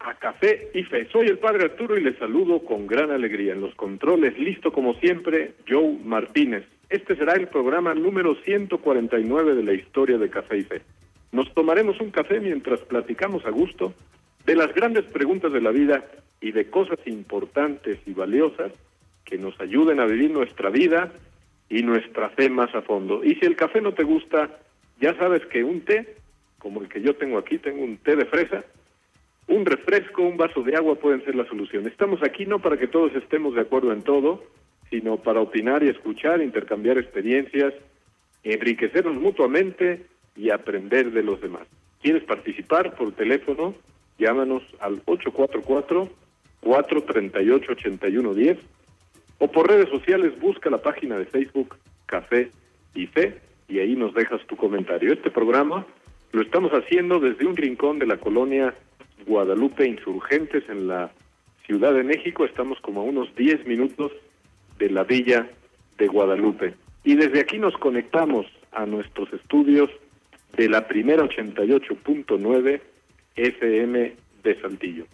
a Café y Fe. Soy el Padre Arturo y les saludo con gran alegría. En los controles, listo como siempre, Joe Martínez. Este será el programa número 149 de la historia de Café y Fe. Nos tomaremos un café mientras platicamos a gusto de las grandes preguntas de la vida y de cosas importantes y valiosas que nos ayuden a vivir nuestra vida y nuestra fe más a fondo. Y si el café no te gusta, ya sabes que un té como el que yo tengo aquí, tengo un té de fresa, un refresco, un vaso de agua pueden ser la solución. Estamos aquí no para que todos estemos de acuerdo en todo, sino para opinar y escuchar, intercambiar experiencias, enriquecernos mutuamente y aprender de los demás. ¿Quieres participar por teléfono? Llámanos al 844-438-8110 o por redes sociales busca la página de Facebook Café y Fe y ahí nos dejas tu comentario. Este programa lo estamos haciendo desde un rincón de la colonia Guadalupe Insurgentes en la Ciudad de México. Estamos como a unos 10 minutos de la villa de Guadalupe. Y desde aquí nos conectamos a nuestros estudios de la primera 88.9 FM de Saltillo.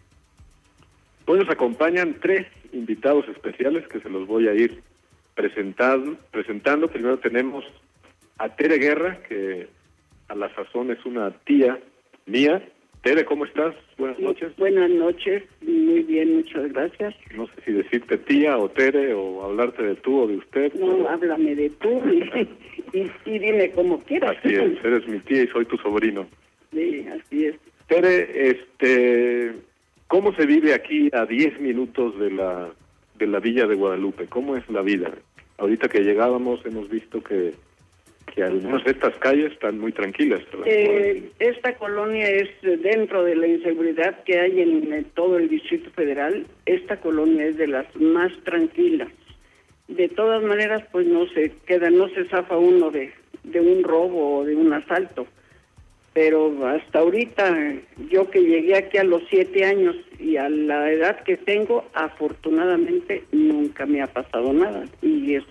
Hoy nos acompañan tres invitados especiales que se los voy a ir presentando. presentando. Primero tenemos a Tere Guerra, que a la sazón es una tía mía. Tere, ¿cómo estás? Buenas noches. Buenas noches, muy bien, muchas gracias. No sé si decirte tía o Tere o hablarte de tú o de usted. No, háblame de tú y, y, dime como quieras. Así es, eres mi tía y soy tu sobrino. Sí, así es. Tere, este, ¿cómo se vive aquí a 10 minutos de la, de la villa de Guadalupe? ¿Cómo es la vida? Ahorita que llegábamos hemos visto que que algunas de estas calles están muy tranquilas. Eh, esta colonia es dentro de la inseguridad que hay en, todo el Distrito Federal, esta colonia es de las más tranquilas. De todas maneras, pues no se queda, no se zafa uno de, de un robo o de un asalto. Pero hasta ahorita, yo que llegué aquí a los siete años y a la edad que tengo, afortunadamente nunca me ha pasado nada. Y es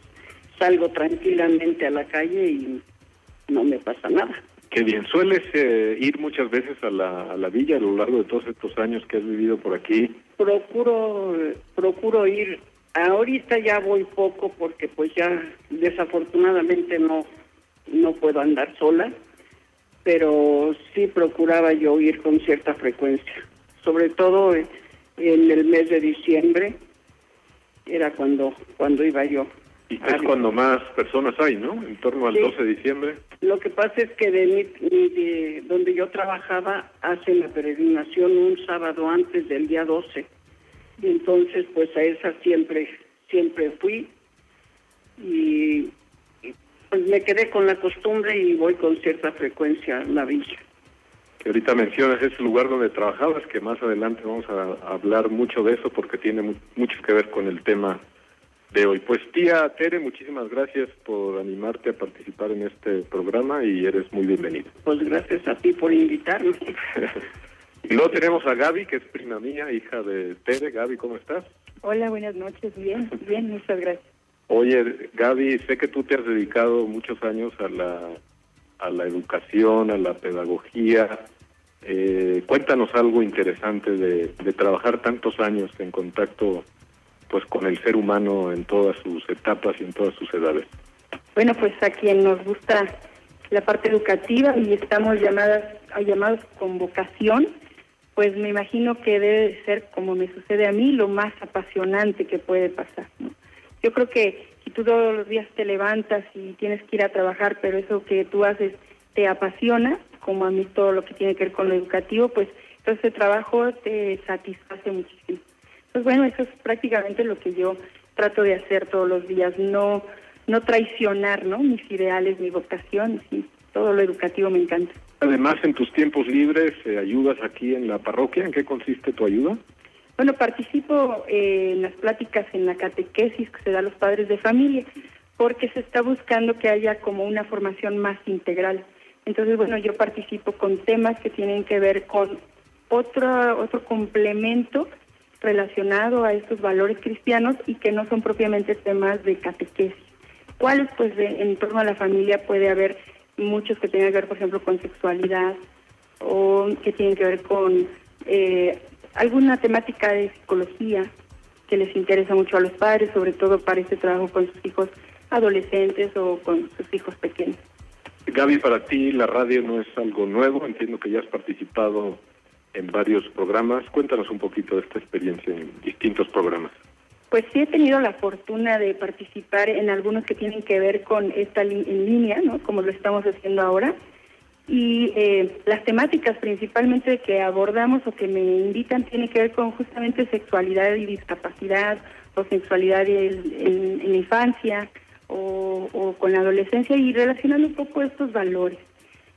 salgo tranquilamente a la calle y no me pasa nada. Qué bien, ¿sueles eh, ir muchas veces a la, a la villa a lo largo de todos estos años que has vivido por aquí? Procuro, procuro ir. Ahorita ya voy poco porque pues ya desafortunadamente no, no puedo andar sola, pero sí procuraba yo ir con cierta frecuencia, sobre todo en el mes de diciembre, era cuando, cuando iba yo y es cuando más personas hay, ¿no? En torno al 12 de diciembre. Lo que pasa es que de, de donde yo trabajaba hacen la peregrinación un sábado antes del día 12. Y entonces, pues a esa siempre, siempre fui. Y, pues me quedé con la costumbre y voy con cierta frecuencia a la villa. Que ahorita mencionas ese lugar donde trabajabas, que más adelante vamos a hablar mucho de eso porque tiene mucho que ver con el tema de hoy. Pues tía Tere, muchísimas gracias por animarte a participar en este programa y eres muy bienvenida. Pues gracias a ti por invitarme. luego tenemos a Gaby, que es prima mía, hija de Tere. Gaby, ¿cómo estás? Hola, buenas noches. Bien, bien, muchas gracias. Oye, Gaby, sé que tú te has dedicado muchos años a la, a la educación, a la pedagogía. Eh, cuéntanos algo interesante de, de trabajar tantos años en contacto pues con el ser humano en todas sus etapas y en todas sus edades. Bueno, pues a quien nos gusta la parte educativa y estamos llamadas a llamados con vocación, pues me imagino que debe ser como me sucede a mí lo más apasionante que puede pasar. Yo creo que si tú todos los días te levantas y tienes que ir a trabajar, pero eso que tú haces te apasiona, como a mí todo lo que tiene que ver con lo educativo, pues entonces el trabajo te satisface muchísimo. Pues bueno, eso es prácticamente lo que yo trato de hacer todos los días, no no traicionar, ¿no? Mis ideales, mi vocación, sí, todo lo educativo me encanta. Además, en tus tiempos libres, eh, ayudas aquí en la parroquia. ¿En qué consiste tu ayuda? Bueno, participo eh, en las pláticas en la catequesis que se da a los padres de familia, porque se está buscando que haya como una formación más integral. Entonces, bueno, yo participo con temas que tienen que ver con otro, otro complemento relacionado a estos valores cristianos y que no son propiamente temas de catequesis. ¿Cuáles? Pues en torno a la familia puede haber muchos que tengan que ver, por ejemplo, con sexualidad o que tienen que ver con eh, alguna temática de psicología que les interesa mucho a los padres, sobre todo para este trabajo con sus hijos adolescentes o con sus hijos pequeños. Gaby, para ti la radio no es algo nuevo, entiendo que ya has participado en varios programas. Cuéntanos un poquito de esta experiencia en distintos programas. Pues sí he tenido la fortuna de participar en algunos que tienen que ver con esta en línea, ¿no? Como lo estamos haciendo ahora. Y eh, las temáticas principalmente que abordamos o que me invitan tienen que ver con justamente sexualidad y discapacidad o sexualidad en, la infancia o, o, con la adolescencia y relacionando un poco estos valores.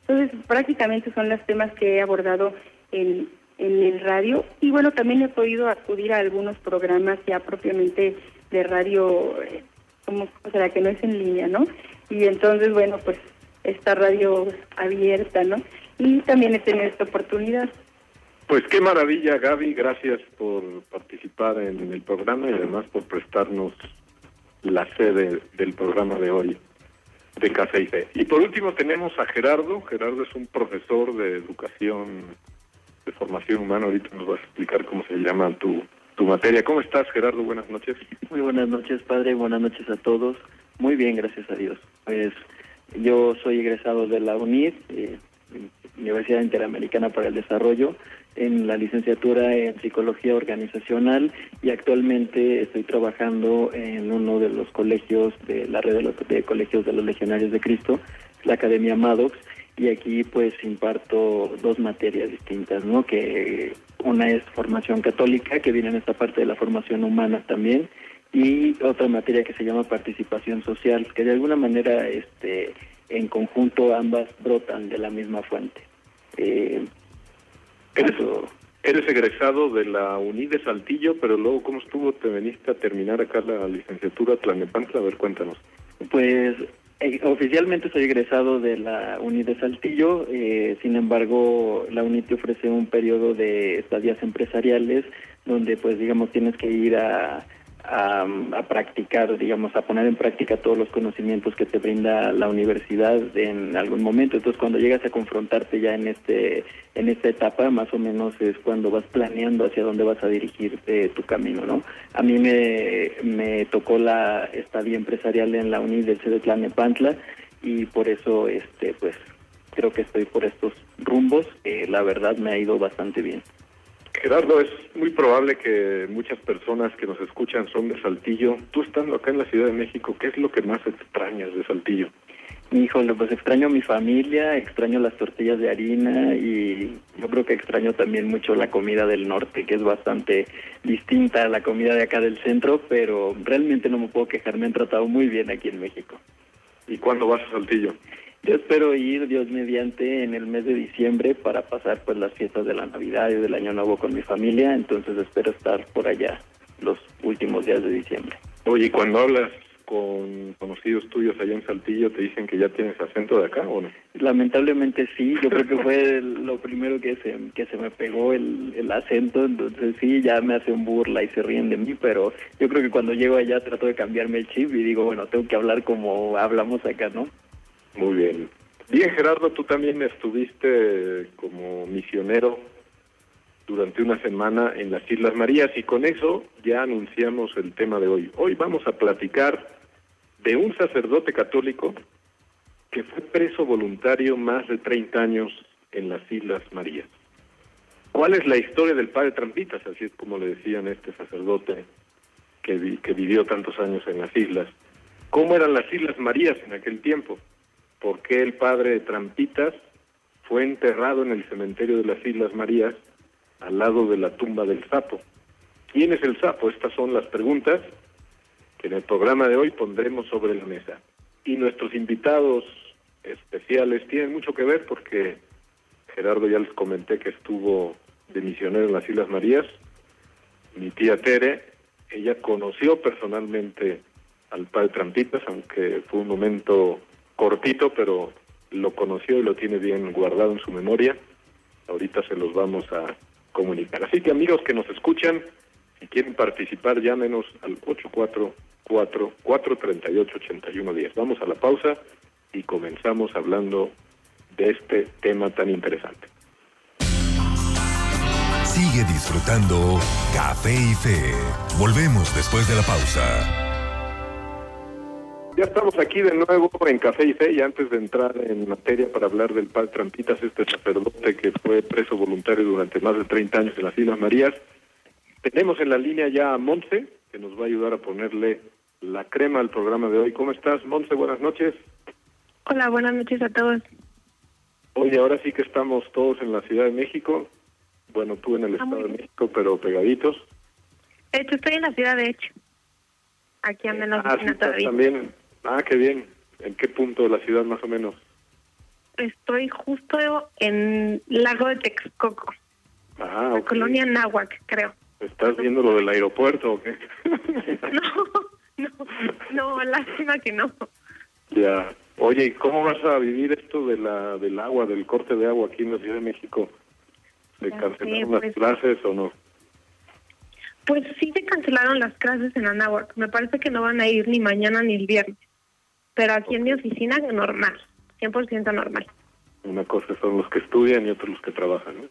Entonces, prácticamente son los temas que he abordado en, el radio y bueno, también he podido acudir a algunos programas ya propiamente de radio, eh, como o sea, que no es en línea, ¿no? Y entonces, bueno, pues esta radio abierta, ¿no? Y también he tenido esta oportunidad. Pues qué maravilla, Gaby, gracias por participar en el programa y además por prestarnos la sede del programa de hoy de Café y Fe. Y por último tenemos a Gerardo. Gerardo es un profesor de educación, de formación humana. Ahorita nos vas a explicar cómo se llama tu, tu materia. ¿Cómo estás, Gerardo? Buenas noches. Muy buenas noches, padre. Buenas noches a todos. Muy bien, gracias a Dios. Pues yo soy egresado de la UNID, eh, Universidad Interamericana para el Desarrollo, en la licenciatura en Psicología Organizacional y actualmente estoy trabajando en uno de los colegios de la red de, los, colegios de los legionarios de Cristo, la Academia Maddox, y aquí pues imparto dos materias distintas, ¿no? Que una es formación católica, que viene en esta parte de la formación humana también, y otra materia que se llama participación social, que de alguna manera este, en conjunto ambas brotan de la misma fuente. Eh, ¿Eres, eres egresado de la UNI de Saltillo, pero luego, ¿cómo estuvo? ¿Te veniste a terminar acá la licenciatura Tlanepantla? A ver, cuéntanos. Pues eh, oficialmente soy egresado de la UNI de Saltillo, eh, sin embargo la UNI te ofrece un periodo de estadías empresariales donde pues digamos tienes que ir a a, practicar, digamos, a poner en práctica todos los conocimientos que te brinda la universidad en algún momento. Entonces, cuando llegas a confrontarte ya en este en esta etapa, más o menos es cuando vas planeando hacia dónde vas a dirigir tu camino, ¿no? A mí me, me tocó la estadía empresarial en la UNI del de Tlanepantla y por eso, este, pues, creo que estoy por estos rumbos. la verdad me ha ido bastante bien. Gerardo, es muy probable que muchas personas que nos escuchan son de Saltillo. Tú estando acá en la Ciudad de México, ¿qué es lo que más extrañas de Saltillo? Híjole, pues extraño a mi familia, extraño las tortillas de harina y yo creo que extraño también mucho la comida del norte, que es bastante distinta a la comida de acá del centro, pero realmente no me puedo quejar, me han tratado muy bien aquí en México. ¿Y cuándo vas a Saltillo? Yo espero ir, Dios mediante, en el mes de diciembre para pasar pues las fiestas de la Navidad y del Año Nuevo con mi familia, entonces espero estar por allá los últimos días de diciembre. Oye, cuando hablas con conocidos tuyos allá en Saltillo, ¿te dicen que ya tienes acento de acá o no? Lamentablemente sí, yo creo que fue lo primero que se, que se me pegó el, el acento, entonces sí, ya me hacen burla y se ríen de mí, pero yo creo que cuando llego allá trato de cambiarme el chip y digo, bueno, tengo que hablar como hablamos acá, ¿no? Muy bien. Bien, Gerardo, tú también estuviste como misionero durante una semana en las Islas Marías y con eso ya anunciamos el tema de hoy. Hoy vamos a platicar de un sacerdote católico que fue preso voluntario más de 30 años en las Islas Marías. ¿Cuál es la historia del padre Trampitas? Así es como le decían a este sacerdote que, que vivió tantos años en las islas. ¿Cómo eran las Islas Marías en aquel tiempo? Por qué el padre de Trampitas fue enterrado en el cementerio de las Islas Marías al lado de la tumba del sapo. ¿Quién es el sapo? Estas son las preguntas que en el programa de hoy pondremos sobre la mesa. Y nuestros invitados especiales tienen mucho que ver porque Gerardo ya les comenté que estuvo de misionero en las Islas Marías mi tía Tere, ella conoció personalmente al padre Trampitas, aunque fue un momento cortito, pero lo conoció y lo tiene bien guardado en su memoria. Ahorita se los vamos a comunicar. Así que amigos que nos escuchan, si quieren participar, llámenos al 844-438-8110. Vamos a la pausa y comenzamos hablando de este tema tan interesante. Sigue disfrutando Café y Fe. Volvemos después de la pausa. Ya estamos aquí de nuevo en Café y Fe y antes de entrar en materia para hablar del padre Trampitas, este sacerdote que fue preso voluntario durante más de 30 años en las Islas Marías, tenemos en la línea ya a Monse, que nos va a ayudar a ponerle la crema al programa de hoy. ¿Cómo estás, Monse? Buenas noches. Hola, buenas noches a todos. Oye, ahora sí que estamos todos en la Ciudad de México. Bueno, tú en el Ah, Estado de. México, pero pegaditos. De hecho, estoy en la ciudad, de hecho. Aquí ando en la Ah, sí, oficina estás todavía. también. Ah, qué bien. ¿En qué punto de la ciudad más o menos? Estoy justo en Lago de Texcoco, Ah, la ok. colonia Náhuac, creo. ¿Estás viendo lo del aeropuerto o qué? No, no, no, lástima que no. Ya. Oye, ¿y cómo vas a vivir esto de la del agua, del corte de agua aquí en la Ciudad de México? ¿De Ya cancelar sé, unas pues. clases o no? Pues sí se cancelaron las clases en Anáhuac. Me parece que no van a ir ni mañana ni el viernes. Pero aquí en mi oficina, normal. 100% normal. Una cosa son los que estudian y otros los que trabajan, ¿no?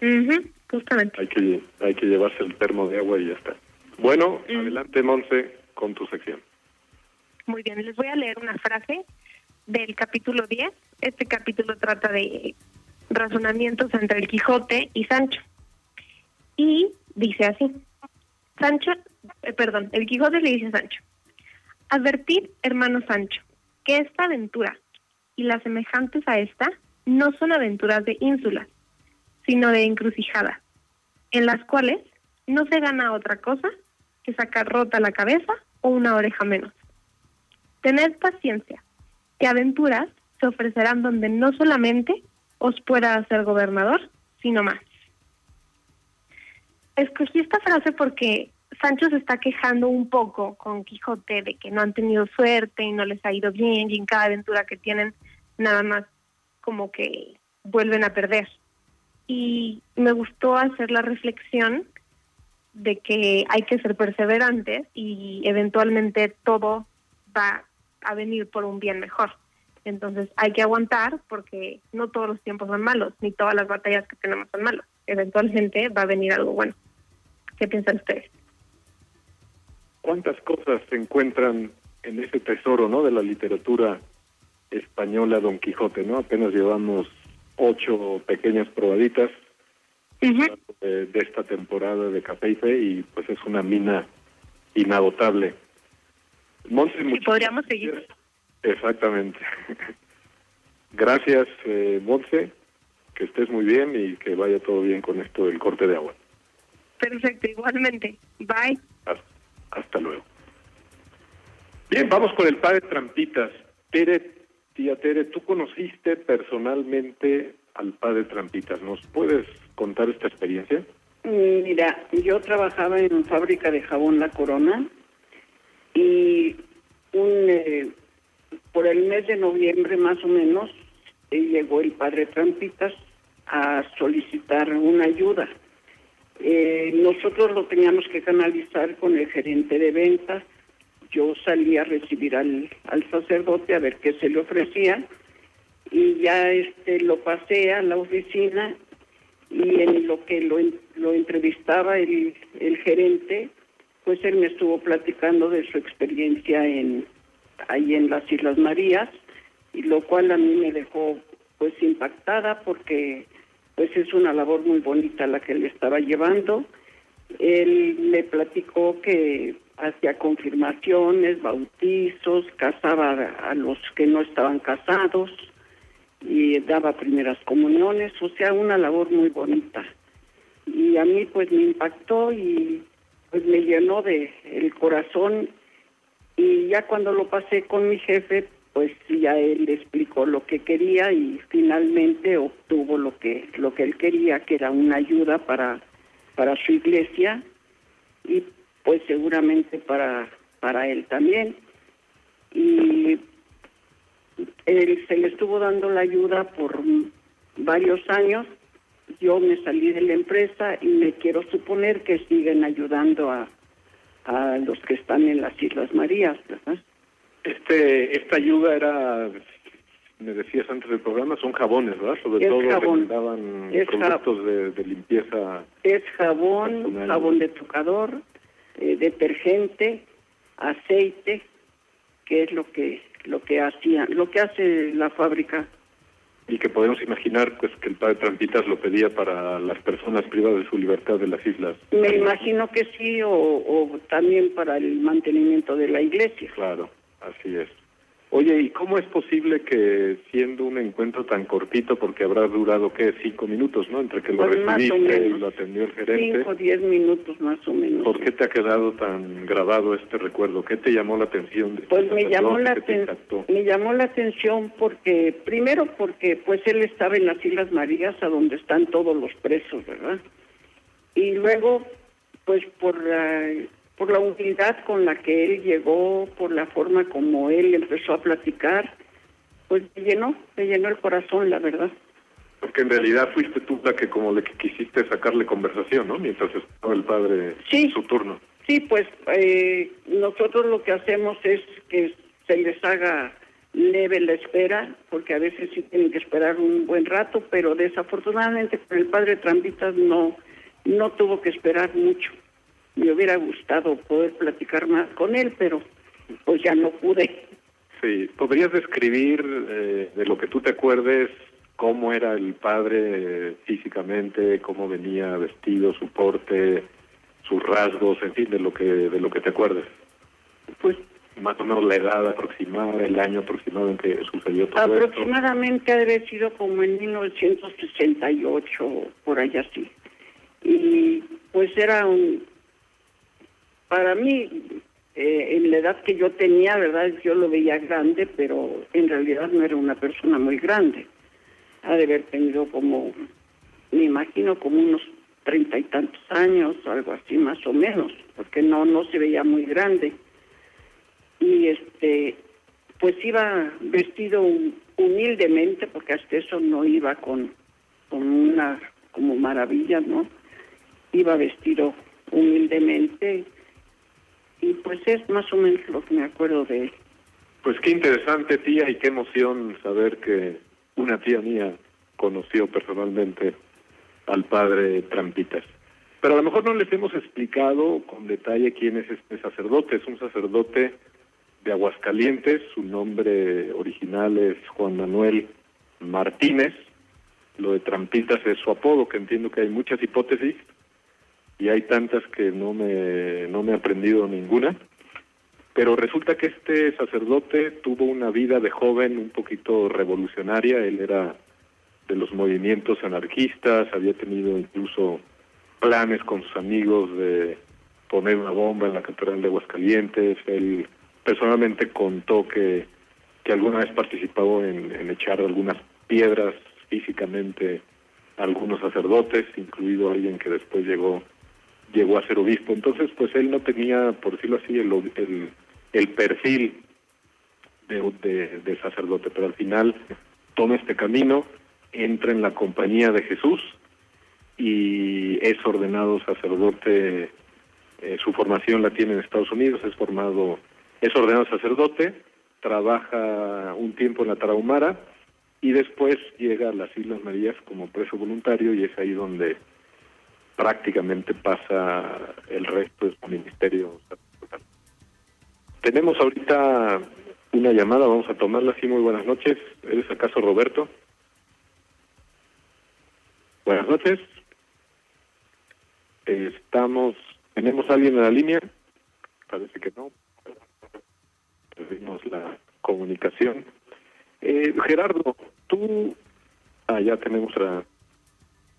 Ujú, justamente. Hay que, hay que llevarse el termo de agua y ya está. Bueno, Mm. adelante, Monse, con tu sección. Muy bien, les voy a leer una frase del capítulo 10. Este capítulo trata de razonamientos entre el Quijote y Sancho. Y dice así. Sancho, eh, perdón, el Quijote le dice a Sancho, advertid, hermano Sancho, que esta aventura y las semejantes a esta no son aventuras de ínsulas, sino de encrucijada, en las cuales no se gana otra cosa que sacar rota la cabeza o una oreja menos. Tened paciencia, que aventuras se ofrecerán donde no solamente os pueda hacer gobernador, sino más. Escogí esta frase porque Sancho se está quejando un poco con Quijote de que no han tenido suerte y no les ha ido bien y en cada aventura que tienen nada más como que vuelven a perder. Y me gustó hacer la reflexión de que hay que ser perseverantes y eventualmente todo va a venir por un bien mejor. Entonces hay que aguantar porque no todos los tiempos son malos, ni todas las batallas que tenemos son malos. Eventualmente va a venir algo bueno. ¿Qué piensan ustedes? ¿Cuántas cosas se encuentran en ese tesoro, no, de la literatura española Don Quijote, no? Apenas llevamos ocho pequeñas probaditas de, de esta temporada de Café y Fe y pues es una mina inagotable. Monse, Sí, muchas podríamos gracias. seguir. Exactamente. Gracias, eh, Monse. Que estés muy bien y que vaya todo bien con esto del corte de agua. Perfecto, igualmente. Bye. Hasta, hasta luego. Bien, vamos con el padre Trampitas. Tere, tía Tere, tú conociste personalmente al padre Trampitas. ¿Nos puedes contar esta experiencia? Mm, Mira, yo trabajaba en fábrica de jabón La Corona y un, eh, por el mes de noviembre más o menos eh, llegó el padre Trampitas a solicitar una ayuda. Eh, nosotros lo teníamos que canalizar con el gerente de ventas. Yo salí a recibir al, al sacerdote a ver qué se le ofrecía y ya este lo pasé a la oficina y en lo que lo, lo entrevistaba el, el gerente, pues él me estuvo platicando de su experiencia en ahí en las Islas Marías y lo cual a mí me dejó pues impactada porque pues es una labor muy bonita la que él estaba llevando. Él me platicó que hacía confirmaciones, bautizos, casaba a los que no estaban casados y daba primeras comuniones, o sea, una labor muy bonita. Y a mí pues me impactó y pues me llenó de el corazón y ya cuando lo pasé con mi jefe, pues ya él le explicó lo que quería y finalmente obtuvo lo que lo que él quería, que era una ayuda para para su iglesia y pues seguramente para, para él también. Y él, se le estuvo dando la ayuda por varios años. Yo me salí de la empresa y me quiero suponer que siguen ayudando a, a los que están en las Islas Marías, ¿verdad? Este, esta ayuda era, me decías antes del programa, son jabones, ¿verdad? Sobre Es todo jabón. daban Es productos de, de limpieza. Es jabón, Personal. jabón de tocador, eh, detergente, aceite, que es lo que lo que hacía, lo que hace la fábrica. Y que podemos imaginar pues que el padre Trampitas lo pedía para las personas privadas de su libertad de las islas. Me imagino que sí, o, o también para el mantenimiento de la iglesia. Claro, así es. Oye, ¿y cómo es posible que siendo un encuentro tan cortito, porque habrá durado, ¿qué? Cinco minutos, ¿no? Entre que lo Pues recibiste y lo atendió el gerente. Cinco, diez minutos más o menos. ¿Por qué te ha quedado tan grabado este recuerdo? ¿Qué te llamó la atención? de Pues me llamó la ¿Qué te aten- impactó? me llamó la atención porque primero porque pues él estaba en las Islas Marías a donde están todos los presos, ¿verdad? Y luego pues por la por la humildad con la que él llegó, por la forma como él empezó a platicar, pues me llenó, me llenó el corazón, la verdad. Porque en realidad fuiste tú la que como le que quisiste sacarle conversación, ¿no? Mientras estaba el padre Sí. en su turno. Sí, pues eh, nosotros lo que hacemos es que se les haga leve la espera, porque a veces sí tienen que esperar un buen rato, pero desafortunadamente con el padre Trampitas no, no tuvo que esperar mucho. Me hubiera gustado poder platicar más con él, pero pues ya no pude. Sí, ¿podrías describir eh, de lo que tú te acuerdes cómo era el padre eh, físicamente, cómo venía vestido, su porte, sus rasgos, en fin, de lo que de lo que te acuerdes? Pues Más o menos la edad aproximada, el año aproximado en que sucedió todo esto. aproximadamente ha de haber sido como en 1968, por allá así. Y pues era un, para mí, eh, en la edad que yo tenía, ¿verdad? Yo lo veía grande, pero en realidad no era una persona muy grande. Ha de haber tenido como, me imagino, como unos treinta y tantos años, algo así más o menos, porque no, no se veía muy grande. Y este, pues iba vestido hum- humildemente, porque hasta eso no iba con, con una como maravilla, ¿no? Iba vestido humildemente y pues es más o menos lo que me acuerdo de él. Pues qué interesante, tía, y qué emoción saber que una tía mía conoció personalmente al padre Trampitas. Pero a lo mejor no les hemos explicado con detalle quién es este sacerdote. Es un sacerdote de Aguascalientes, su nombre original es Juan Manuel Martínez. Lo de Trampitas es su apodo, que entiendo que hay muchas hipótesis y hay tantas que no me, no me he aprendido ninguna. Pero resulta que este sacerdote tuvo una vida de joven un poquito revolucionaria. Él era de los movimientos anarquistas, había tenido incluso planes con sus amigos de poner una bomba en la catedral de Aguascalientes. Él personalmente contó que, que alguna vez participó en, en echar algunas piedras físicamente a algunos sacerdotes, incluido alguien que después llegó llegó a ser obispo. Entonces, pues él no tenía, por decirlo así, el, el, el perfil de, de, sacerdote, pero al final toma este camino, entra en la compañía de Jesús y es ordenado sacerdote. eh, su formación la tiene en Estados Unidos, es formado, es ordenado sacerdote, trabaja un tiempo en la Tarahumara y después llega a las Islas Marías como preso voluntario y es ahí donde prácticamente pasa el resto de su ministerio. Tenemos ahorita una llamada, vamos a tomarla. Sí, muy buenas noches. ¿Eres acaso Roberto? Buenas noches. Estamos, ¿tenemos alguien en la línea? Parece que no. Perdimos la comunicación. Eh, Gerardo, tú... Ah, ya tenemos a...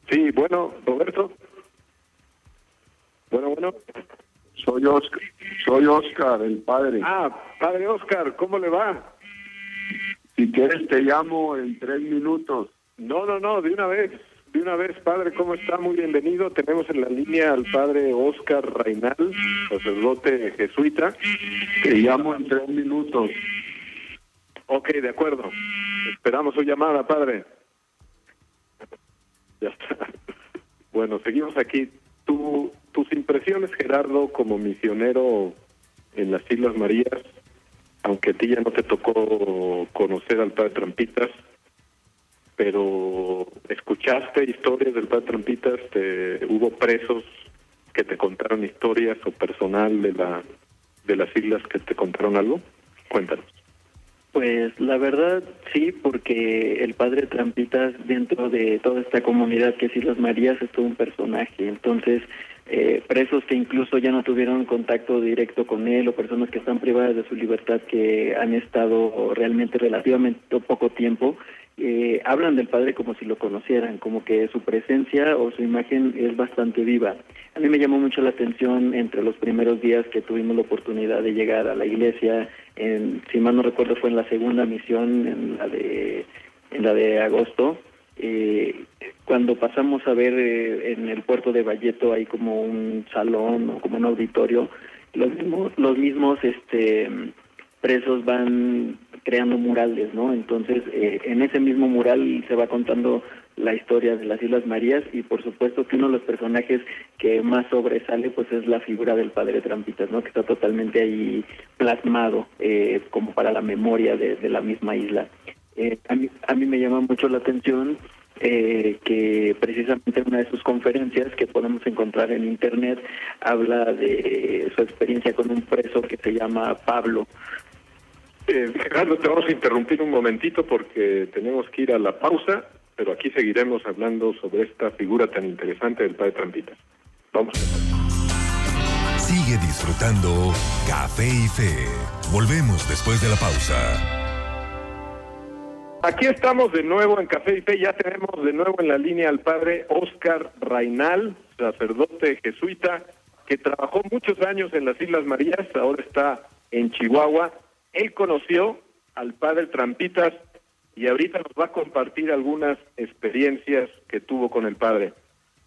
Sí, bueno, Roberto. Bueno, bueno. Soy Oscar, soy Oscar, el padre. Ah, padre Oscar, ¿cómo le va? Si quieres te llamo en tres minutos. No, no, no, de una vez, De una vez, padre, ¿cómo está? Muy bienvenido. Tenemos en la línea al padre Oscar Reinal, sacerdote jesuita. Que llamo en tres minutos. Ok, de acuerdo. Esperamos su llamada, padre. Ya está. Bueno, seguimos aquí. Tu, tus impresiones, Gerardo, como misionero en las Islas Marías, aunque a ti ya no te tocó conocer al padre Trampitas, pero escuchaste historias del padre Trampitas, te, hubo presos que te contaron historias o personal de la de las islas que te contaron algo. Cuéntanos. Pues la verdad sí, porque el padre Trampitas dentro de toda esta comunidad que es Islas Marías es todo un personaje. Entonces, eh, presos que incluso ya no tuvieron contacto directo con él o personas que están privadas de su libertad que han estado realmente relativamente poco tiempo, eh, hablan del padre como si lo conocieran, como que su presencia o su imagen es bastante viva. A mí me llamó mucho la atención entre los primeros días que tuvimos la oportunidad de llegar a la iglesia, en, si mal no recuerdo fue en la segunda misión, en la de, en la de agosto, eh, cuando pasamos a ver eh, en el puerto de Valleto hay como un salón o como un auditorio, los mismos, los mismos este presos van creando murales, ¿no? Entonces, eh, en ese mismo mural se va contando la historia de las Islas Marías y por supuesto que uno de los personajes que más sobresale pues es la figura del padre Trampitas, ¿no? Que está totalmente ahí plasmado eh, como para la memoria de, de la misma isla. Eh, a, mí, a mí me llama mucho la atención eh, que precisamente en una de sus conferencias que podemos encontrar en internet habla de su experiencia con un preso que se llama Pablo. Eh, Gerardo, te vamos a interrumpir un momentito porque tenemos que ir a la pausa, pero aquí seguiremos hablando sobre esta figura tan interesante del padre Trampitas. Vamos. Sigue disfrutando Café y Fe. Volvemos después de la pausa. Aquí estamos de nuevo en Café y Fe, ya tenemos de nuevo en la línea al padre Oscar Rainal, sacerdote jesuita, que trabajó muchos años en las Islas Marías, ahora está en Chihuahua. Él conoció al padre Trampitas y ahorita nos va a compartir algunas experiencias que tuvo con el padre.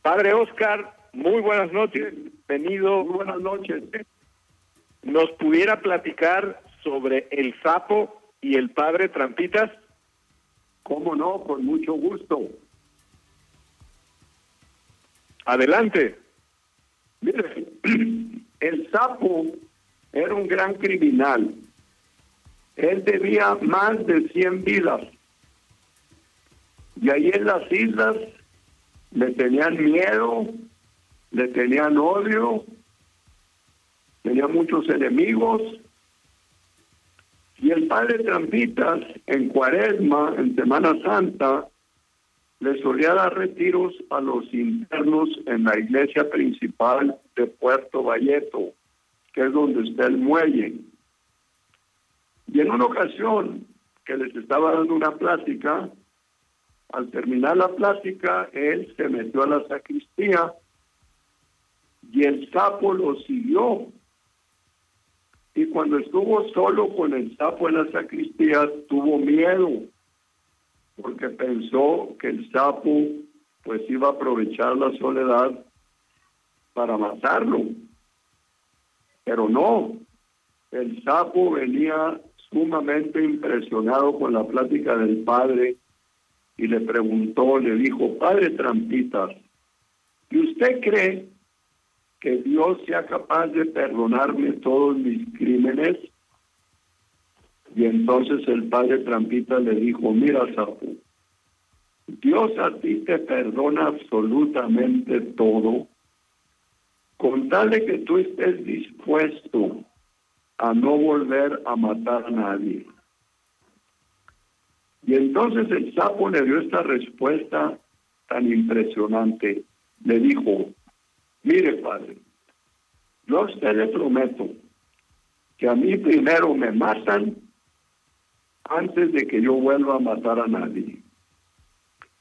Padre Oscar, muy buenas noches, bienvenido. Muy buenas noches. ¿Nos pudiera platicar sobre el sapo y el padre Trampitas? ¿Cómo no? Con mucho gusto. Adelante. Mire, el sapo era un gran criminal. Él debía más de 100 vidas. Y ahí en las islas le tenían miedo, le tenían odio, tenía muchos enemigos. Y el padre Trampitas, en Cuaresma, en Semana Santa, le solía dar retiros a los internos en la iglesia principal de Puerto Valleto, que es donde está el muelle. Y en una ocasión que les estaba dando una plática, al terminar la plática, él se metió a la sacristía y el sapo lo siguió y cuando estuvo solo con el sapo en la sacristía tuvo miedo porque pensó que el sapo pues iba a aprovechar la soledad para matarlo. Pero no, el sapo venía sumamente impresionado con la plática del padre y le preguntó, le dijo, Padre Trampitas, ¿y usted cree que Dios sea capaz de perdonarme todos mis crímenes? Y entonces el padre Trampita le dijo, mira, Sapo, Dios a ti te perdona absolutamente todo, con tal de que tú estés dispuesto a no volver a matar a nadie. Y entonces el sapo le dio esta respuesta tan impresionante. Le dijo, Mire, padre, yo a usted le prometo que a mí primero me matan antes de que yo vuelva a matar a nadie.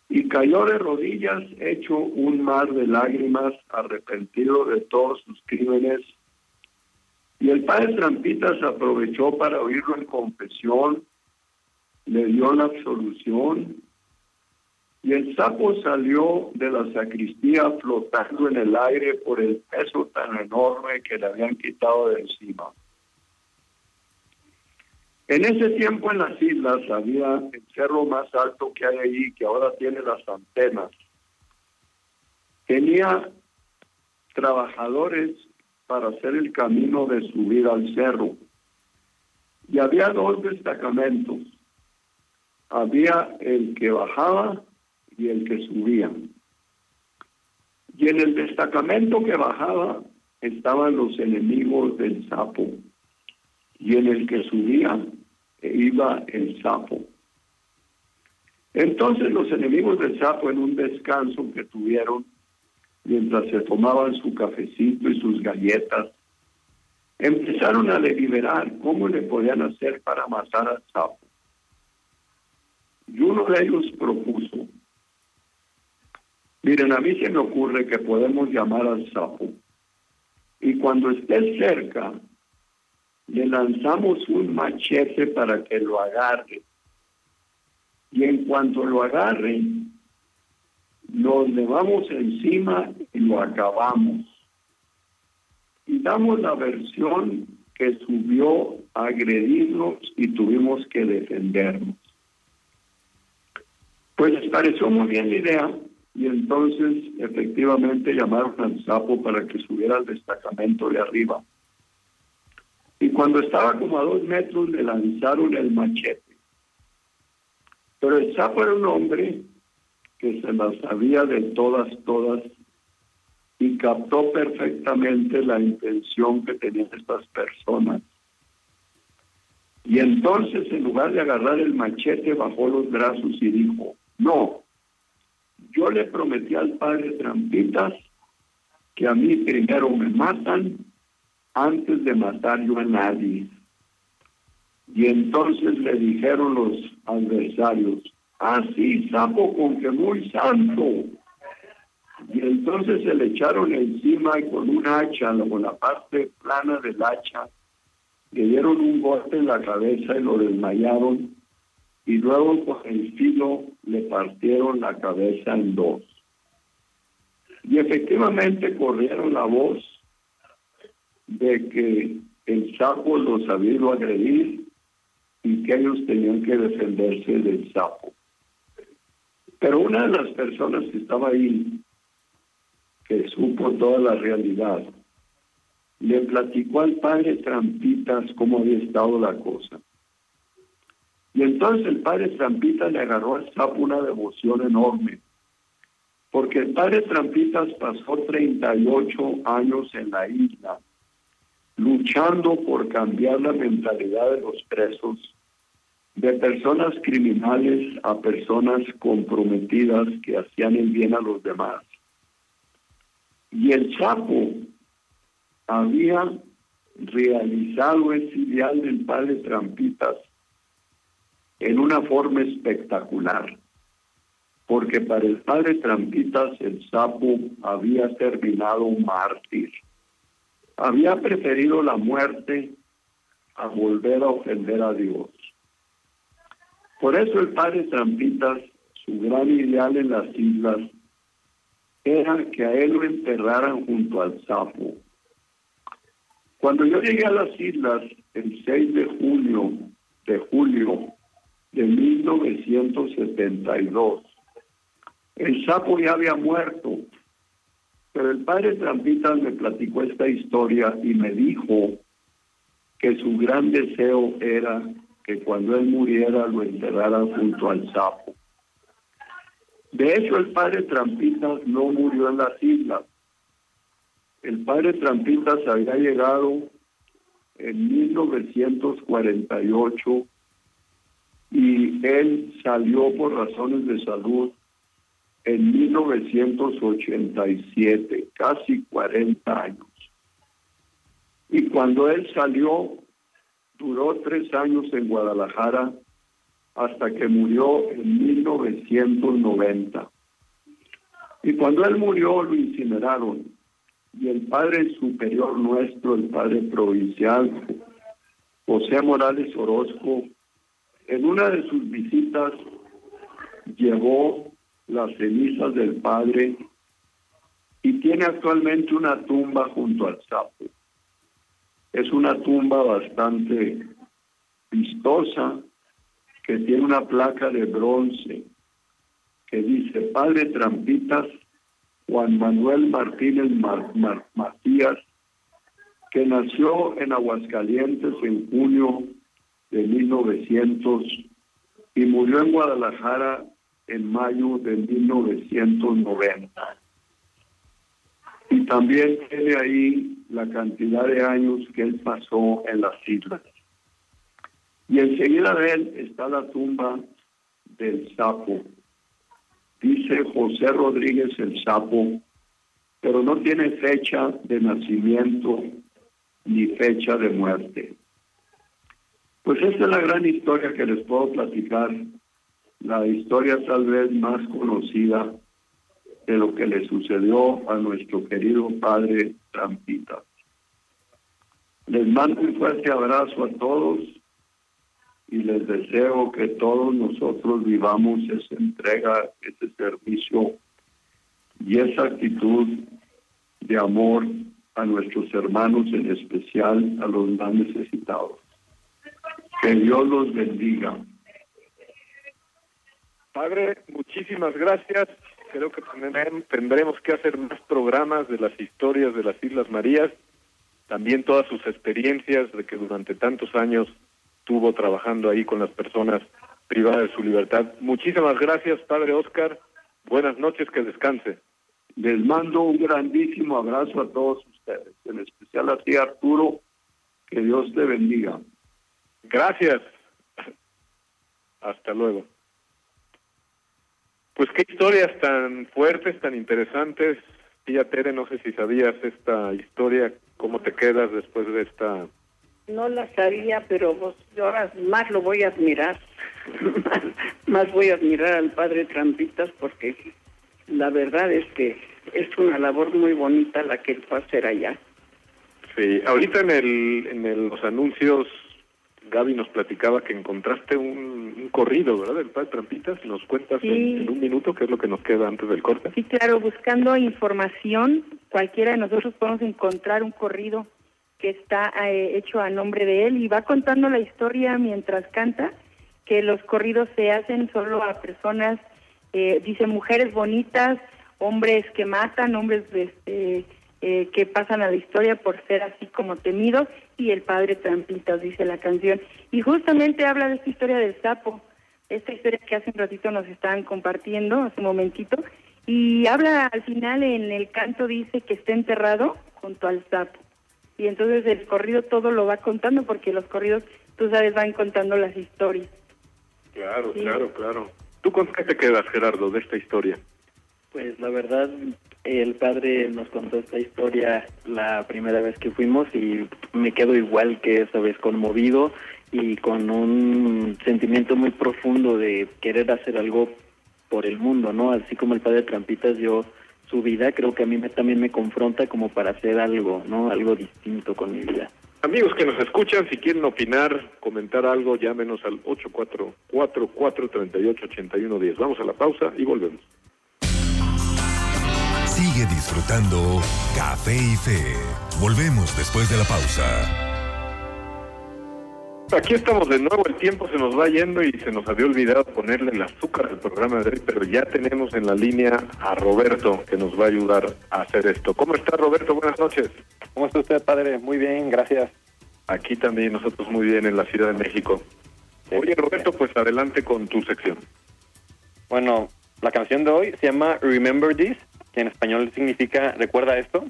Y cayó de rodillas, hecho un mar de lágrimas, arrepentido de todos sus crímenes. Y el padre Trampitas aprovechó para oírlo en confesión, le dio la absolución Y el sapo salió de la sacristía flotando en el aire por el peso tan enorme que le habían quitado de encima. En ese tiempo en las islas había el cerro más alto que hay ahí, que ahora tiene las antenas. Tenía trabajadores para hacer el camino de subir al cerro. Y había dos destacamentos. Había el que bajaba y el que subía. Y en el destacamento que bajaba estaban los enemigos del sapo. Y en el que subía iba el sapo. Entonces los enemigos del sapo en un descanso que tuvieron mientras se tomaban su cafecito y sus galletas, empezaron a deliberar cómo le podían hacer para matar al sapo. Y uno de ellos propuso, miren, a mí se me ocurre que podemos llamar al sapo y cuando esté cerca le lanzamos un machete para que lo agarre. Y en cuanto lo agarre, nos levamos encima y lo acabamos. Y damos la versión que subió a agredirnos y tuvimos que defendernos. Pues les pareció muy bien la idea y entonces efectivamente llamaron al sapo para que subiera al destacamento de arriba. Y cuando estaba como a dos metros le lanzaron el machete. Pero el sapo era un hombre que se las sabía de todas, todas, y captó perfectamente la intención que tenían estas personas. Y entonces, en lugar de agarrar el machete, bajó los brazos y dijo, no, yo le prometí al padre Trampitas que a mí primero me matan antes de matar yo a nadie. Y entonces le dijeron los adversarios, así, sapo con que muy santo. Y entonces se le echaron encima y con un hacha, con la parte plana del hacha, le dieron un golpe en la cabeza y lo desmayaron. Y luego con el filo le partieron la cabeza en dos. Y efectivamente corrieron la voz de que el sapo los había ido agredir y que ellos tenían que defenderse del sapo. Pero una de las personas que estaba ahí, que supo toda la realidad, le platicó al padre Trampitas cómo había estado la cosa. Y entonces el padre Trampitas le agarró al sapo una devoción enorme, porque el padre Trampitas pasó 38 años en la isla, luchando por cambiar la mentalidad de los presos de personas criminales a personas comprometidas que hacían el bien a los demás. Y el Chapo había realizado ese ideal del padre Trampitas en una forma espectacular, porque para el padre Trampitas el sapo había terminado mártir, había preferido la muerte a volver a ofender a Dios. Por eso el padre Trampitas, su gran ideal en las islas, era que a él lo enterraran junto al sapo. Cuando yo llegué a las islas el 6 de julio de julio de 1972, el sapo ya había muerto, pero el padre Trampitas me platicó esta historia y me dijo que su gran deseo era que cuando él muriera lo enterraran junto al sapo. De hecho, el padre Trampitas no murió en las islas. El padre Trampitas había llegado en 1948 y él salió por razones de salud en 1987, casi 40 años. Y cuando él salió, Duró tres años en Guadalajara hasta que murió en 1990. Y cuando él murió lo incineraron. Y el Padre Superior nuestro, el Padre Provincial, José Morales Orozco, en una de sus visitas llevó las cenizas del padre y tiene actualmente una tumba junto al sapo. Es una tumba bastante vistosa que tiene una placa de bronce que dice Padre Trampitas Juan Manuel Martínez Matías, que nació en Aguascalientes en junio de 1900 y murió en Guadalajara en mayo de 1990. Y también tiene ahí la cantidad de años que él pasó en las islas. Y enseguida de él está la tumba del sapo. Dice José Rodríguez el sapo, pero no tiene fecha de nacimiento ni fecha de muerte. Pues esta es la gran historia que les puedo platicar, la historia tal vez más conocida de lo que le sucedió a nuestro querido padre Trampita. Les mando un fuerte abrazo a todos y les deseo que todos nosotros vivamos esa entrega, ese servicio y esa actitud de amor a nuestros hermanos, en especial a los más necesitados. Que Dios los bendiga. Padre, muchísimas gracias. Creo que tendremos que hacer más programas de las historias de las Islas Marías, también todas sus experiencias de que durante tantos años estuvo trabajando ahí con las personas privadas de su libertad. Muchísimas gracias, Padre Oscar. Buenas noches, que descanse. Les mando un grandísimo abrazo a todos ustedes, en especial a ti, Arturo. Que Dios te bendiga. Gracias. Hasta luego. Pues qué historias tan fuertes, tan interesantes. Tía Tere, no sé si sabías esta historia, cómo te quedas después de esta no la sabía, pero vos, yo ahora más lo voy a admirar. más voy a admirar al padre Trampitas porque la verdad es que es una labor muy bonita la que él fue a hacer allá. Sí, ahorita en el en los anuncios Gaby nos platicaba que encontraste un, corrido, ¿verdad? Del padre Trampitas. ¿Nos cuentas en, un minuto qué es lo que nos queda antes del corte? Sí, claro, buscando información, cualquiera de nosotros podemos encontrar un corrido que está eh, hecho a nombre de él y va contando la historia mientras canta, que los corridos se hacen solo a personas, eh, dice mujeres bonitas, hombres que matan, hombres este, eh, que pasan a la historia por ser así como temidos y el padre Trampitas, dice la canción. Y justamente habla de esta historia del sapo, esta historia que hace un ratito nos estaban compartiendo, hace un momentito, y habla al final en el canto, dice que está enterrado junto al sapo y entonces el corrido todo lo va contando porque los corridos, tú sabes, van contando las historias. Claro, claro, claro. ¿Tú con qué te quedas, Gerardo, de esta historia? Pues la verdad, el padre nos contó esta historia la primera vez que fuimos y me quedo igual que esa vez conmovido y con un sentimiento muy profundo de querer hacer algo por el mundo, ¿no? Así como el padre Trampitas, yo su vida, creo que a mí me, también me confronta como para hacer algo, ¿no? Algo distinto con mi vida. Amigos que nos escuchan, si quieren opinar, comentar algo, llámenos al 844-438-8110. Vamos a la pausa y volvemos. Sigue disfrutando Café y Fe. Volvemos después de la pausa. Aquí estamos de nuevo, el tiempo se nos va yendo y se nos había olvidado ponerle el azúcar al programa de hoy, pero ya tenemos en la línea a Roberto que nos va a ayudar a hacer esto. ¿Cómo está Roberto? Buenas noches. ¿Cómo está usted, padre? Muy bien, gracias. Aquí también nosotros muy bien en la Ciudad de México. Oye Roberto, pues adelante con tu sección. Bueno, la canción de hoy se llama Remember This, que en español significa ¿recuerda esto?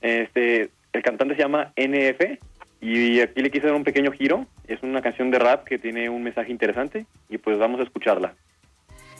Este, el cantante se llama NF y aquí le quise dar un pequeño giro. Es una canción de rap que tiene un mensaje interesante y pues vamos a escucharla.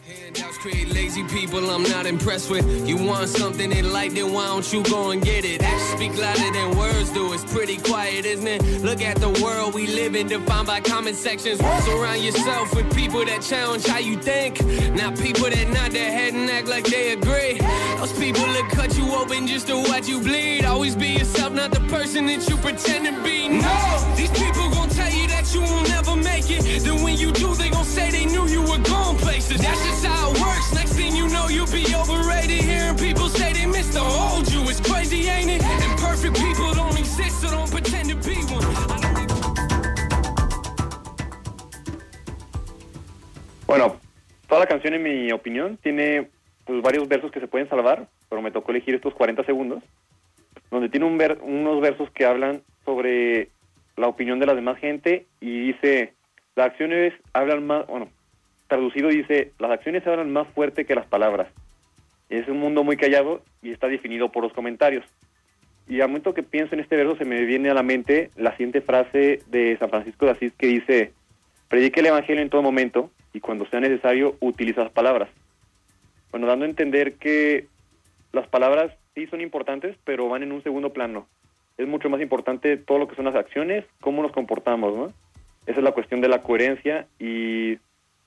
Handouts create lazy people I'm not impressed with. You want something in light, then why don't you go and get it? Actions speak louder than words do. It's pretty quiet, isn't it? Look at the world we live in, defined by comment sections. Surround yourself with people that challenge how you think. Not people that nod their head and act like they agree. Those people that cut you open just to watch you bleed. Always be yourself, not the person that you pretend to be. No, these people that you will never make it. Then when you do, they gon' say they knew you were going places. That's just how it works. Next thing you know, you'll be overrated. Hearing people say they miss the old you. It's crazy, ain't it? And perfect people don't exist, so don't pretend to be one. Bueno, toda la canción, en mi opinión, tiene pues, varios versos que se pueden salvar, pero me tocó elegir estos 40 segundos, donde tiene un ver unos versos que hablan sobre la opinión de la demás gente y dice, las acciones hablan más, bueno, traducido dice, las acciones hablan más fuerte que las palabras. Es un mundo muy callado y está definido por los comentarios. Y al momento que pienso en este verso se me viene a la mente la siguiente frase de San Francisco de Asís que dice, predique el Evangelio en todo momento y cuando sea necesario utiliza las palabras. Bueno, dando a entender que las palabras sí son importantes, pero van en un segundo plano. Es mucho más importante todo lo que son las acciones, cómo nos comportamos, ¿no? Esa es la cuestión de la coherencia y,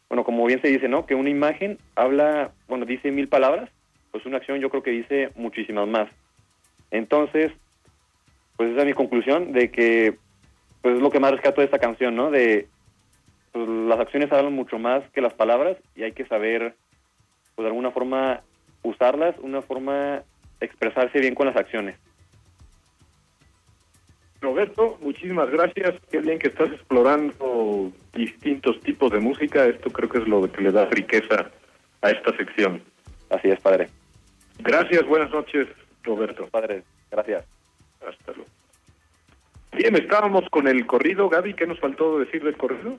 bueno, como bien se dice, ¿no? Que una imagen habla, bueno, dice mil palabras, pues una acción yo creo que dice muchísimas más. Entonces, pues esa es mi conclusión de que, pues es lo que más rescato de esta canción, ¿no? De, pues las acciones hablan mucho más que las palabras y hay que saber, pues de alguna forma, usarlas, una forma expresarse bien con las acciones. Roberto, muchísimas gracias. Qué bien que estás explorando distintos tipos de música. Esto creo que es lo que le da riqueza a esta sección. Así es, padre. Gracias, buenas noches, Roberto. Padre, gracias. Hasta luego. Bien, estábamos con el corrido. Gaby, ¿qué nos faltó decir del corrido?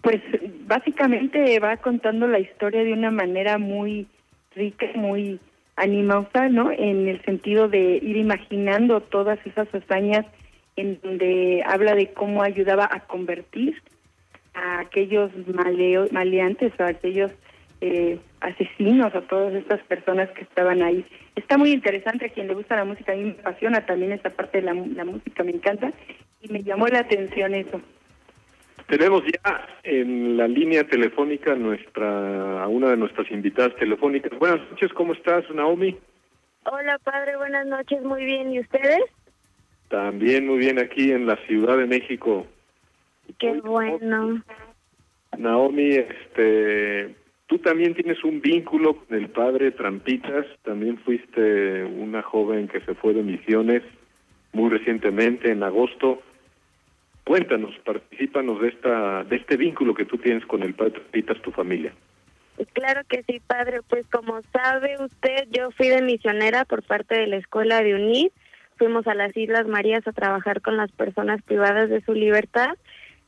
Pues básicamente va contando la historia de una manera muy rica, muy animosa, ¿no? En el sentido de ir imaginando todas esas hazañas en donde habla de cómo ayudaba a convertir a aquellos maleo, maleantes, a aquellos eh, asesinos, a todas estas personas que estaban ahí. Está muy interesante a quien le gusta la música, a mí me apasiona también esta parte de la, la música, me encanta y me llamó la atención eso. Tenemos ya en la línea telefónica nuestra a una de nuestras invitadas telefónicas. Buenas noches, ¿cómo estás, Naomi? Hola, padre, buenas noches, muy bien. ¿Y ustedes? También muy bien aquí en la Ciudad de México. Qué bueno. Naomi, este, tú también tienes un vínculo con el padre Trampitas, también fuiste una joven que se fue de misiones muy recientemente, en agosto. Cuéntanos, particípanos de esta de este vínculo que tú tienes con el padre Trampitas, tu familia. Claro que sí, padre. Pues como sabe usted, yo fui de misionera por parte de la escuela de UNID. Fuimos a las Islas Marías a trabajar con las personas privadas de su libertad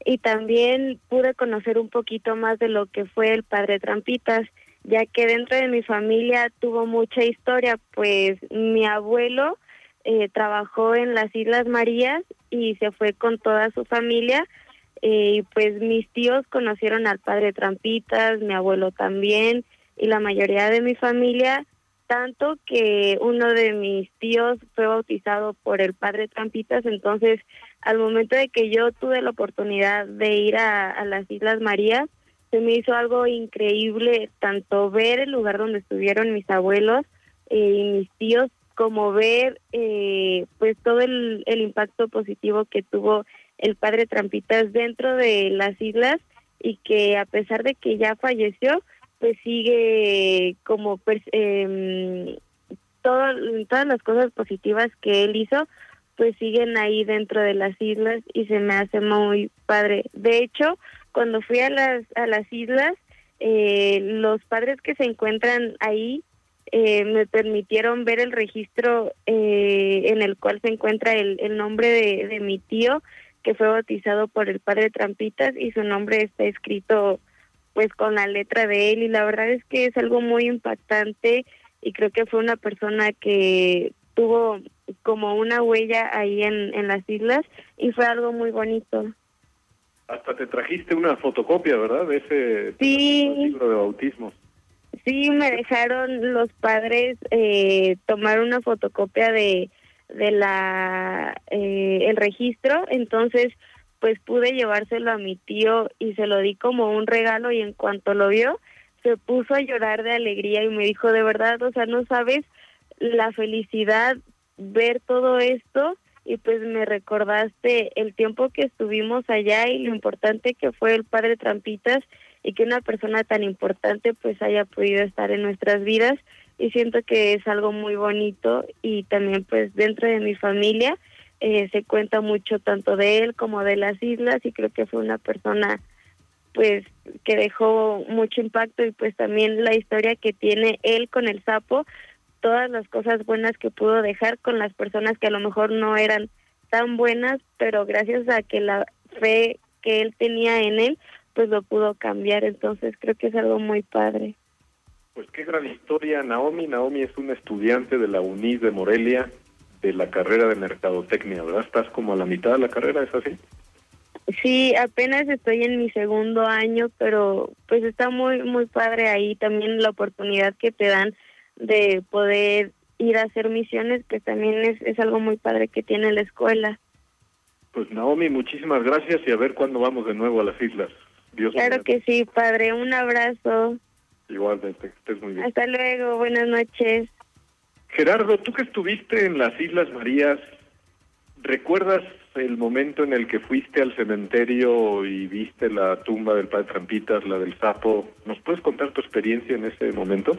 y también pude conocer un poquito más de lo que fue el padre Trampitas, ya que dentro de mi familia tuvo mucha historia, pues mi abuelo eh, trabajó en las Islas Marías y se fue con toda su familia. Eh, y pues mis tíos conocieron al padre Trampitas, mi abuelo también, y la mayoría de mi familia, tanto que uno de mis tíos fue bautizado por el padre Trampitas, entonces al momento de que yo tuve la oportunidad de ir a, las Islas Marías, se me hizo algo increíble, tanto ver el lugar donde estuvieron mis abuelos eh, y mis tíos, como ver eh, pues todo el, el impacto positivo que tuvo el padre Trampitas dentro de las islas y que a pesar de que ya falleció, pues sigue como pues, todo, todas las cosas positivas que él hizo, pues siguen ahí dentro de las islas y se me hace muy padre. De hecho, cuando fui a las a las islas, eh, los padres que se encuentran ahí eh, me permitieron ver el registro eh, en el cual se encuentra el, el nombre de, de mi tío que fue bautizado por el padre Trampitas y su nombre está escrito pues con la letra de él y la verdad es que es algo muy impactante y creo que fue una persona que tuvo como una huella ahí en, en las islas y fue algo muy bonito. Hasta te trajiste una fotocopia, ¿verdad? De ese Sí. libro de bautismo. Sí, me dejaron los padres eh, tomar una fotocopia de de la eh, el registro, entonces pues pude llevárselo a mi tío y se lo di como un regalo y en cuanto lo vio se puso a llorar de alegría y me dijo de verdad, o sea, no sabes la felicidad ver todo esto y pues me recordaste el tiempo que estuvimos allá y lo importante que fue el padre Trampitas y que una persona tan importante pues haya podido estar en nuestras vidas. Y siento que es algo muy bonito y también pues dentro de mi familia eh, se cuenta mucho tanto de él como de las islas y creo que fue una persona pues que dejó mucho impacto y pues también la historia que tiene él con el sapo, todas las cosas buenas que pudo dejar con las personas que a lo mejor no eran tan buenas, pero gracias a que la fe que él tenía en él, pues lo pudo cambiar. Entonces creo que es algo muy padre. Pues qué gran historia, Naomi. Naomi es una estudiante de la UNIS de Morelia, de la carrera de Mercadotecnia, ¿verdad? Estás como a la mitad de la carrera, ¿es así? Sí, apenas estoy en mi segundo año, pero pues está muy, muy padre ahí también la oportunidad que te dan de poder ir a hacer misiones, que también es, es algo muy padre que tiene la escuela. Pues Naomi, muchísimas gracias y a ver cuándo vamos de nuevo a las islas. Dios Claro que sí, padre. Un abrazo. Igualmente, que estés muy bien. Hasta luego. Buenas noches. Gerardo, tú que estuviste en las Islas Marías, ¿recuerdas el momento en el que fuiste al cementerio y viste la tumba del padre Trampitas, la del sapo? ¿Nos puedes contar tu experiencia en ese momento?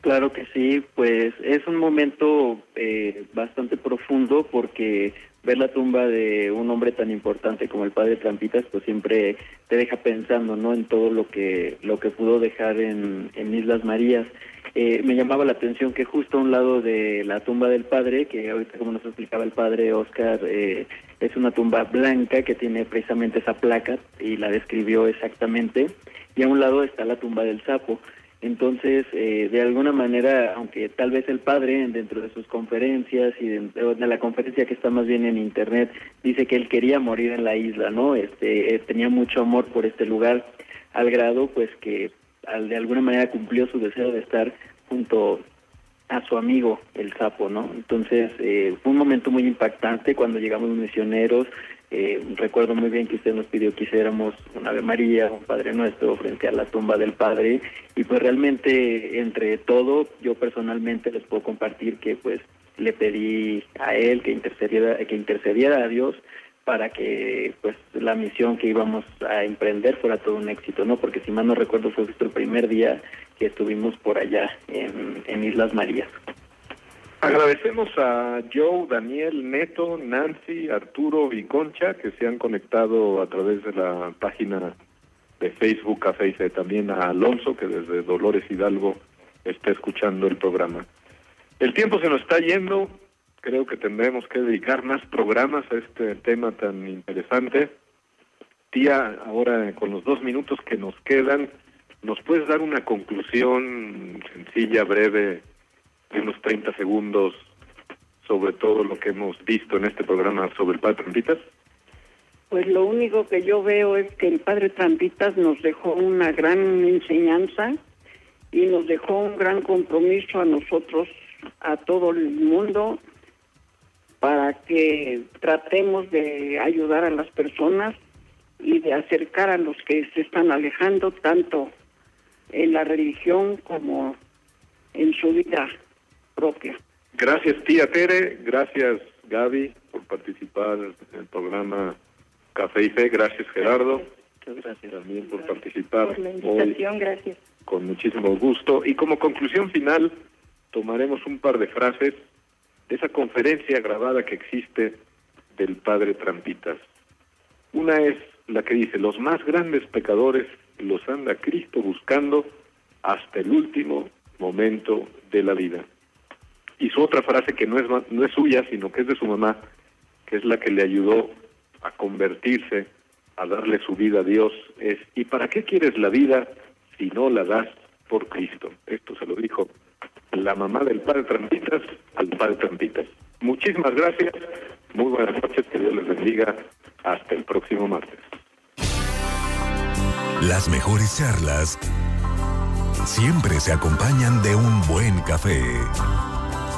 Claro que sí, pues es un momento eh, bastante profundo porque ver la tumba de un hombre tan importante como el padre Trampitas, pues siempre te deja pensando, ¿no? En todo lo que lo que pudo dejar en, Islas Marías. Eh, me llamaba la atención que justo a un lado de la tumba del padre, que ahorita como nos explicaba el padre Oscar, eh, es una tumba blanca que tiene precisamente esa placa y la describió exactamente, y a un lado está la tumba del sapo. Entonces, eh, de alguna manera, aunque tal vez el padre, dentro de sus conferencias y de la conferencia que está más bien en internet, dice que él quería morir en la isla, ¿no? Este, eh, tenía mucho amor por este lugar, al grado, pues, que al, de alguna manera cumplió su deseo de estar junto a su amigo el sapo, ¿no? Entonces eh, fue un momento muy impactante cuando llegamos los misioneros. Eh, recuerdo muy bien que usted nos pidió que hiciéramos un Ave María, un Padre Nuestro frente a la tumba del Padre y pues realmente entre todo yo personalmente les puedo compartir que pues le pedí a él que intercediera que intercediera a Dios para que pues la misión que íbamos a emprender fuera todo un éxito, ¿no? Porque si mal no recuerdo fue justo el primer día que estuvimos por allá en, en Islas Marías. Agradecemos a Joe, Daniel, Neto, Nancy, Arturo y Concha que se han conectado a través de la página de Facebook Café y también a Alonso que desde Dolores Hidalgo está escuchando el programa. El tiempo se nos está yendo, creo que tendremos que dedicar más programas a este tema tan interesante. Tía, ahora con los dos minutos que nos quedan, ¿nos puedes dar una conclusión sencilla, breve, de unos 30 segundos sobre todo lo que hemos visto en este programa sobre el Padre Trampitas? Pues lo único que yo veo es que el Padre Trampitas nos dejó una gran enseñanza y nos dejó un gran compromiso a nosotros, a todo el mundo, para que tratemos de ayudar a las personas y de acercar a los que se están alejando tanto en la religión como en su vida propia. Gracias tía Tere, gracias Gaby por participar en el programa Café y Fe, gracias Gerardo. Muchas gracias. También por participar Por la hoy invitación, gracias. con muchísimo gusto. Y como conclusión final, tomaremos un par de frases de esa conferencia grabada que existe del Padre Trampitas. Una es la que dice, los más grandes pecadores los anda Cristo buscando hasta el último momento de la vida. Y su otra frase que no es, no es suya, sino que es de su mamá, que es la que le ayudó a convertirse, a darle su vida a Dios, es, ¿y para qué quieres la vida si no la das por Cristo? Esto se lo dijo la mamá del padre Trampitas al padre Trampitas. Muchísimas gracias, muy buenas noches, que Dios les bendiga, hasta el próximo martes. Las mejores charlas siempre se acompañan de un buen café.